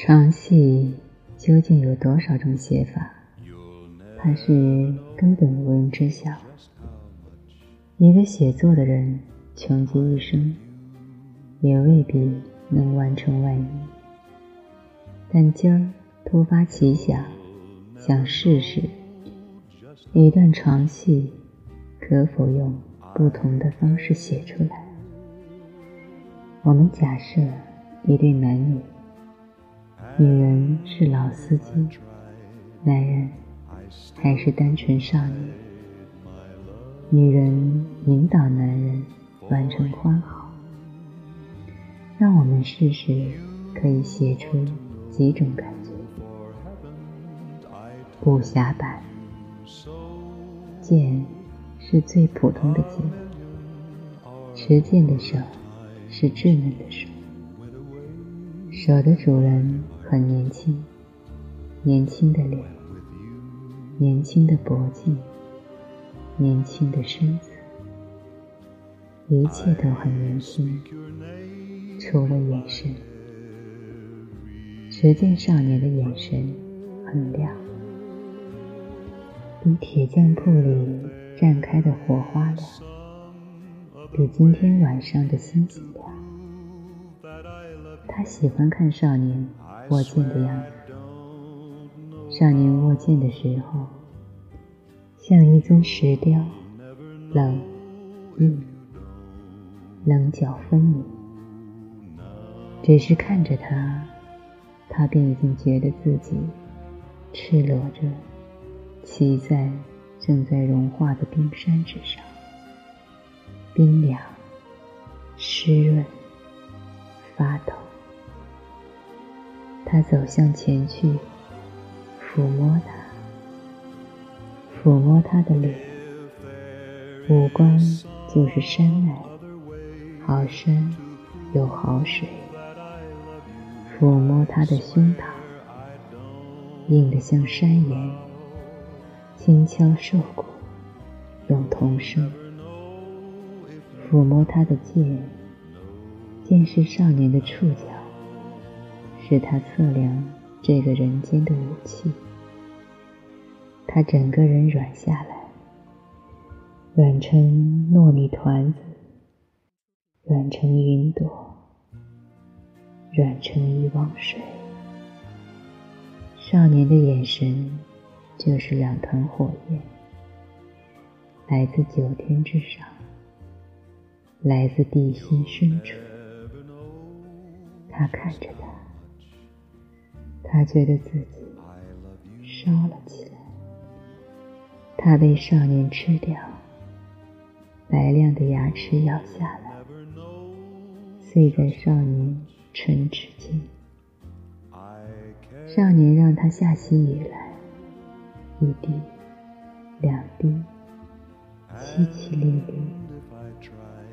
床戏究竟有多少种写法？怕是根本无人知晓。一个写作的人，穷极一生，也未必能完成万一。但今儿突发奇想，想试试一段床戏，可否用不同的方式写出来？我们假设一对男女。女人是老司机，男人还是单纯少年。女人引导男人完成欢好，让我们试试可以写出几种感觉。武侠版，剑是最普通的剑，持剑的手是稚嫩的手，有的主人。很年轻，年轻的脸，年轻的脖颈，年轻的身子，一切都很年轻，除了眼神。持剑少年的眼神很亮，比铁匠铺里绽开的火花亮，比今天晚上的星星亮。他喜欢看少年。握剑的样子，少年握剑的时候，像一尊石雕，冷、硬、棱角分明。只是看着他，他便已经觉得自己赤裸着，骑在正在融化的冰山之上，冰凉、湿润、发抖。他走向前去，抚摸他，抚摸他的脸，五官就是山脉，好山有好水。抚摸他的胸膛，硬得像山岩，轻敲瘦骨，用童声。抚摸他的剑，剑是少年的触角。是他测量这个人间的武器。他整个人软下来，软成糯米团子，软成云朵，软成一汪水。少年的眼神就是两团火焰，来自九天之上，来自地心深处。他看着他。他觉得自己烧了起来，他被少年吃掉，白亮的牙齿咬下来，碎在少年唇齿间。少年让他下起雨来，一滴，两滴，淅淅沥沥，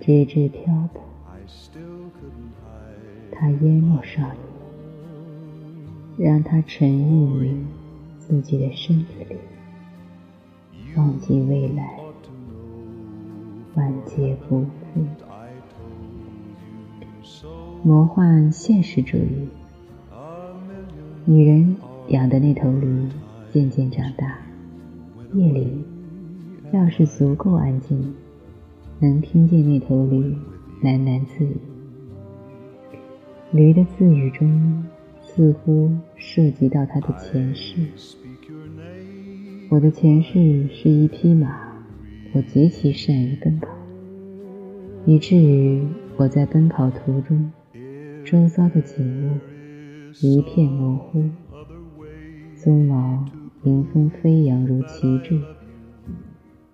直至漂泊。他淹没少年。让他沉溺于自己的身体里，忘记未来，万劫不复。魔幻现实主义，女人养的那头驴渐渐长大，夜里要是足够安静，能听见那头驴喃喃自语。驴的自语中。似乎涉及到他的前世。我的前世是一匹马，我极其善于奔跑，以至于我在奔跑途中，周遭的景物一片模糊，鬃毛迎风飞扬如旗帜。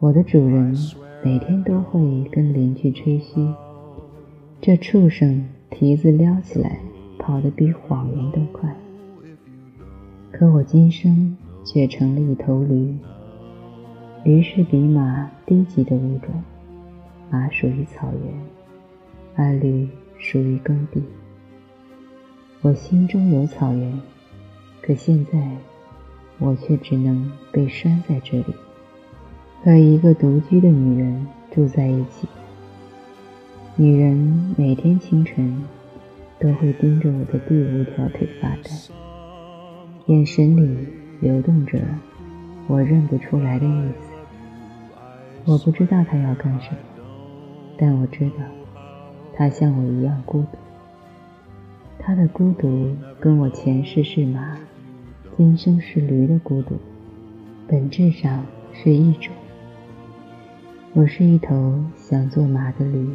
我的主人每天都会跟邻居吹嘘，这畜生蹄子撩起来。跑得比谎言都快，可我今生却成了一头驴。驴是比马低级的物种，马属于草原，而驴属于耕地。我心中有草原，可现在我却只能被拴在这里，和一个独居的女人住在一起。女人每天清晨。都会盯着我的第五条腿发呆，眼神里流动着我认不出来的意思。我不知道他要干什么，但我知道他像我一样孤独。他的孤独跟我前世是马，今生是驴的孤独，本质上是一种。我是一头想做马的驴，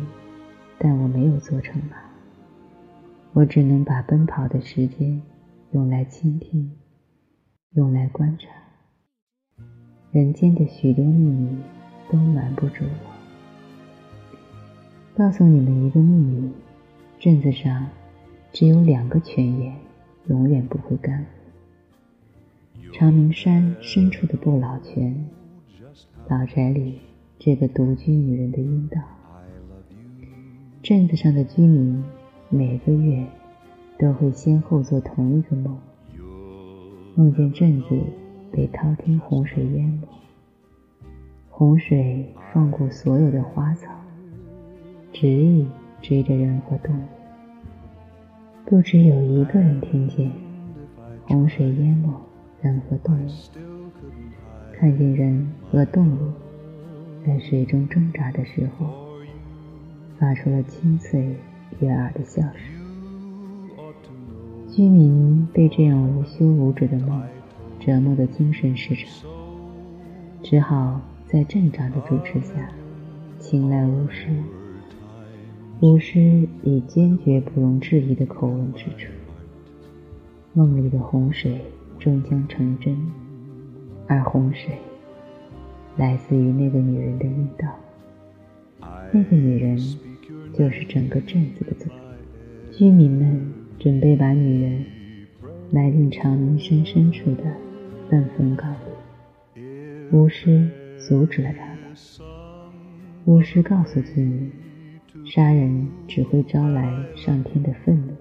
但我没有做成马。我只能把奔跑的时间用来倾听，用来观察。人间的许多秘密都瞒不住我。告诉你们一个秘密：镇子上只有两个泉眼，永远不会干。长明山深处的不老泉，老宅里。这个独居女人的阴道。镇子上的居民每个月都会先后做同一个梦，梦见镇子被滔天洪水淹没，洪水放过所有的花草，执意追着人和动物。不只有一个人听见洪水淹没人和动物，看见人和动物。在水中挣扎的时候，发出了清脆悦耳的笑声。居民被这样无休无止的梦折磨得精神失常，只好在镇长的主持下，请来巫师。巫师以坚决不容置疑的口吻指出：梦里的洪水终将成真，而洪水。来自于那个女人的阴道，那个女人就是整个镇子的主。居民们准备把女人埋进长明山深处的粪坟岗里，巫师阻止了他们。巫师告诉居民，杀人只会招来上天的愤怒。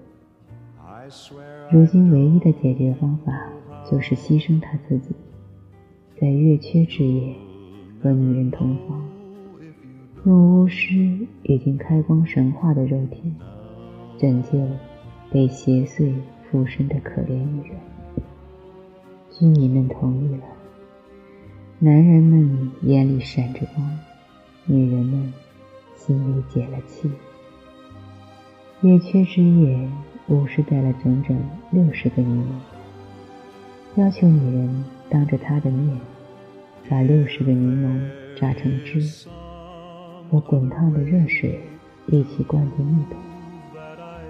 如今唯一的解决方法就是牺牲他自己，在月缺之夜。和女人同房，用巫师已经开光神话的肉体拯救被邪祟附身的可怜女人。居民们同意了，男人们眼里闪着光，女人们心里解了气。月缺之夜，巫师带了整整六十个女人，要求女人当着他的面。把六十个柠檬榨成汁，和滚烫的热水一起灌进浴桶。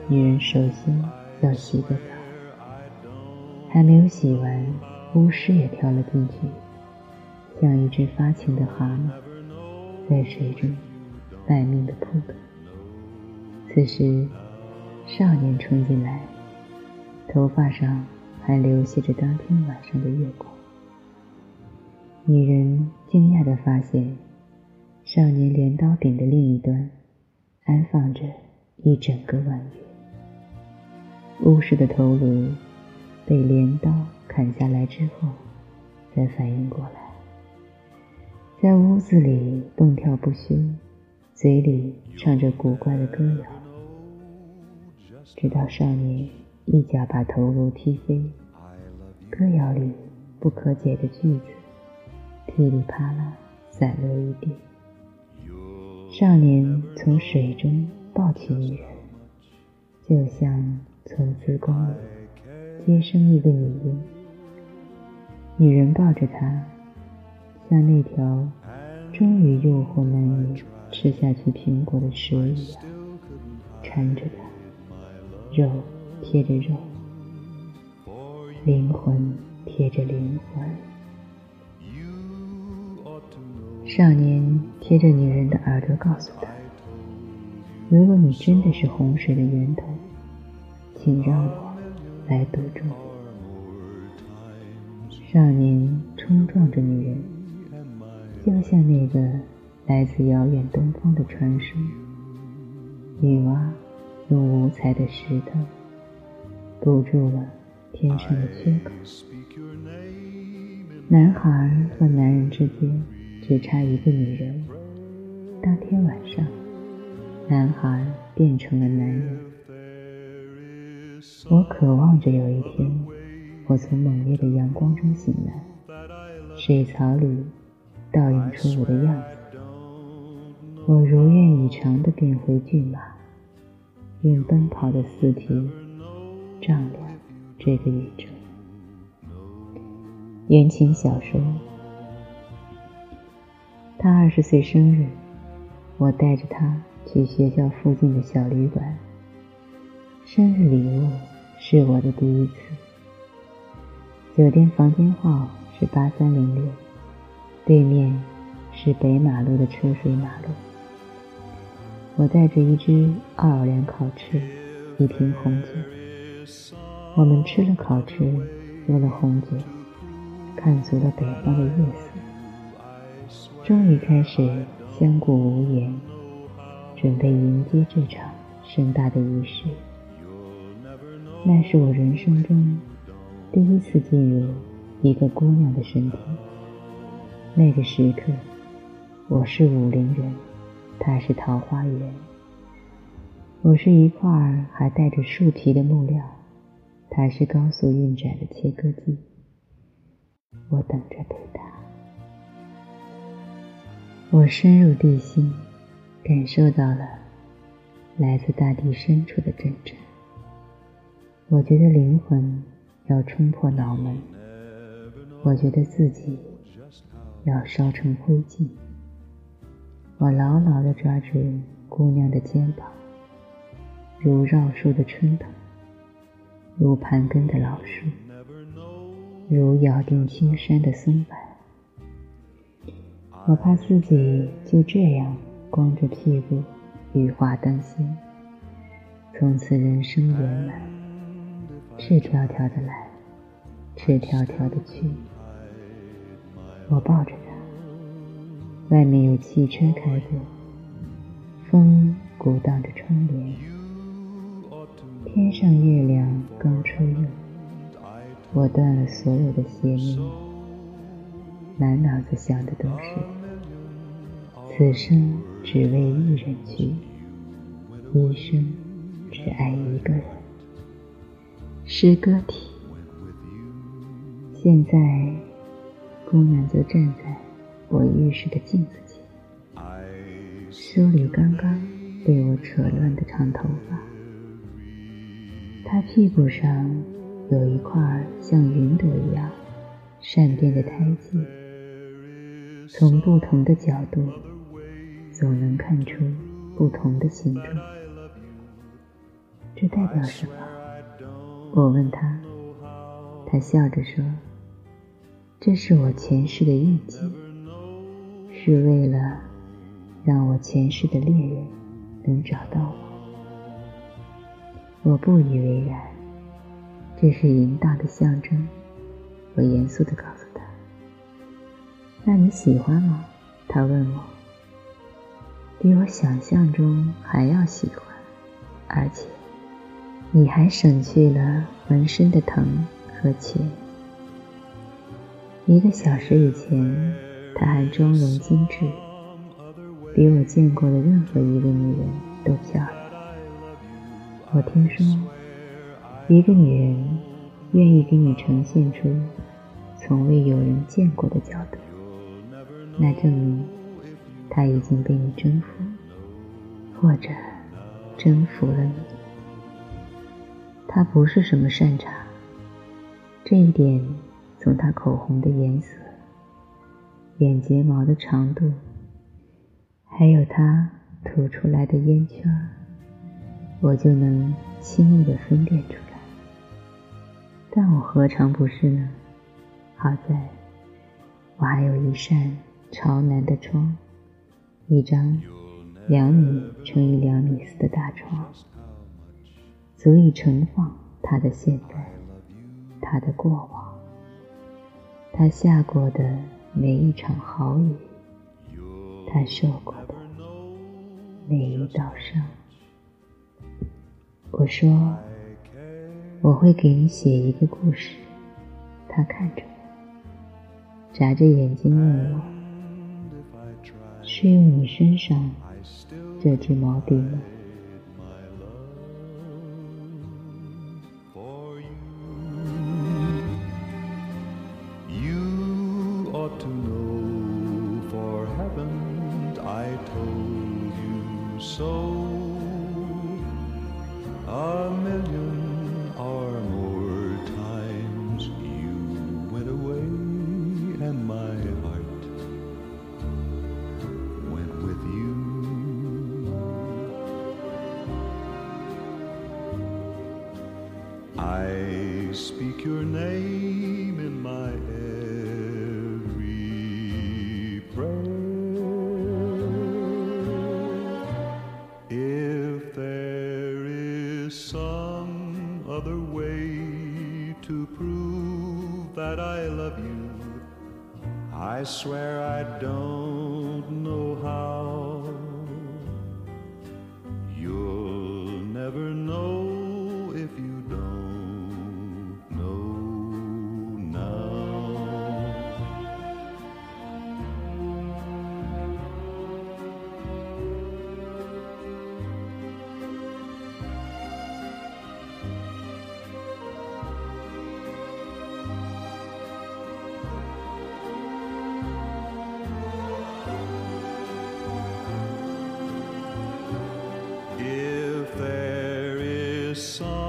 女人首先要洗个澡，还没有洗完，巫师也跳了进去，像一只发情的蛤蟆，在水中卖命的扑腾。此时，少年冲进来，头发上还流泻着当天晚上的月光。女人惊讶地发现，少年镰刀柄的另一端安放着一整个弯月。巫师的头颅被镰刀砍下来之后，才反应过来，在屋子里蹦跳不休，嘴里唱着古怪的歌谣，直到少年一脚把头颅踢飞，歌谣里不可解的句子。噼里啪啦散落一地。少年从水中抱起女人，就像从子宫里接生一个女婴。女人抱着他，像那条终于诱惑男人吃下去苹果的蛇一样，缠着他，肉贴着肉，灵魂贴着灵魂。少年贴着女人的耳朵告诉她：“如果你真的是洪水的源头，请让我来堵住。”少年冲撞着女人，就像那个来自遥远东方的传说：女娲用五彩的石头堵住了天上的缺口。男孩和男人之间。只差一个女人。当天晚上，男孩变成了男人，我渴望着有一天，我从猛烈的阳光中醒来，水草里倒映出我的样子。我如愿以偿地变回骏马，用奔跑的四蹄丈量这个宇宙。言情小说。他二十岁生日，我带着他去学校附近的小旅馆。生日礼物是我的第一次。酒店房间号是八三零六，对面是北马路的车水马龙。我带着一只奥尔良烤翅，一瓶红酒。我们吃了烤翅，喝了红酒，看足了北方的夜色。终于开始相顾无言，准备迎接这场盛大的仪式。那是我人生中第一次进入一个姑娘的身体。那个时刻，我是武陵人，她是桃花源。我是一块还带着树皮的木料，她是高速运转的切割机。我等着陪她。我深入地心，感受到了来自大地深处的震颤。我觉得灵魂要冲破脑门，我觉得自己要烧成灰烬。我牢牢地抓住姑娘的肩膀，如绕树的春藤，如盘根的老树，如咬定青山的松柏。我怕自己就这样光着屁股，羽化登仙，从此人生圆满，赤条条的来，赤条条的去。我抱着他，外面有汽车开过，风鼓荡着窗帘，天上月亮刚出月，我断了所有的邪念，满脑子想的都是。此生只为一人去，一生只爱一个人。诗歌体。现在，姑娘就站在我浴室的镜子前，梳理刚刚被我扯乱的长头发。她屁股上有一块像云朵一样善变的胎记，从不同的角度。总能看出不同的形状，这代表什么？我问他，他笑着说：“这是我前世的印记，是为了让我前世的恋人能找到我。”我不以为然，这是淫荡的象征。我严肃地告诉：“那你喜欢吗？”他问我。比我想象中还要喜欢，而且你还省去了浑身的疼和钱。一个小时以前，她还妆容精致，比我见过的任何一个女人都漂亮。我听说，一个女人愿意给你呈现出从未有人见过的角度，那证明。他已经被你征服，或者征服了你。他不是什么善茬，这一点从他口红的颜色、眼睫毛的长度，还有他吐出来的烟圈，我就能轻易的分辨出来。但我何尝不是呢？好在我还有一扇朝南的窗。一张两米乘以两米四的大床，足以盛放他的现在，他的过往，他下过的每一场好雨，他受过的每一道伤。我说我会给你写一个故事。他看着我，眨着眼睛问我。是用你身上这支毛笔吗？Speak your name in my every prayer. If there is some other way to prove that I love you, I swear I don't. song.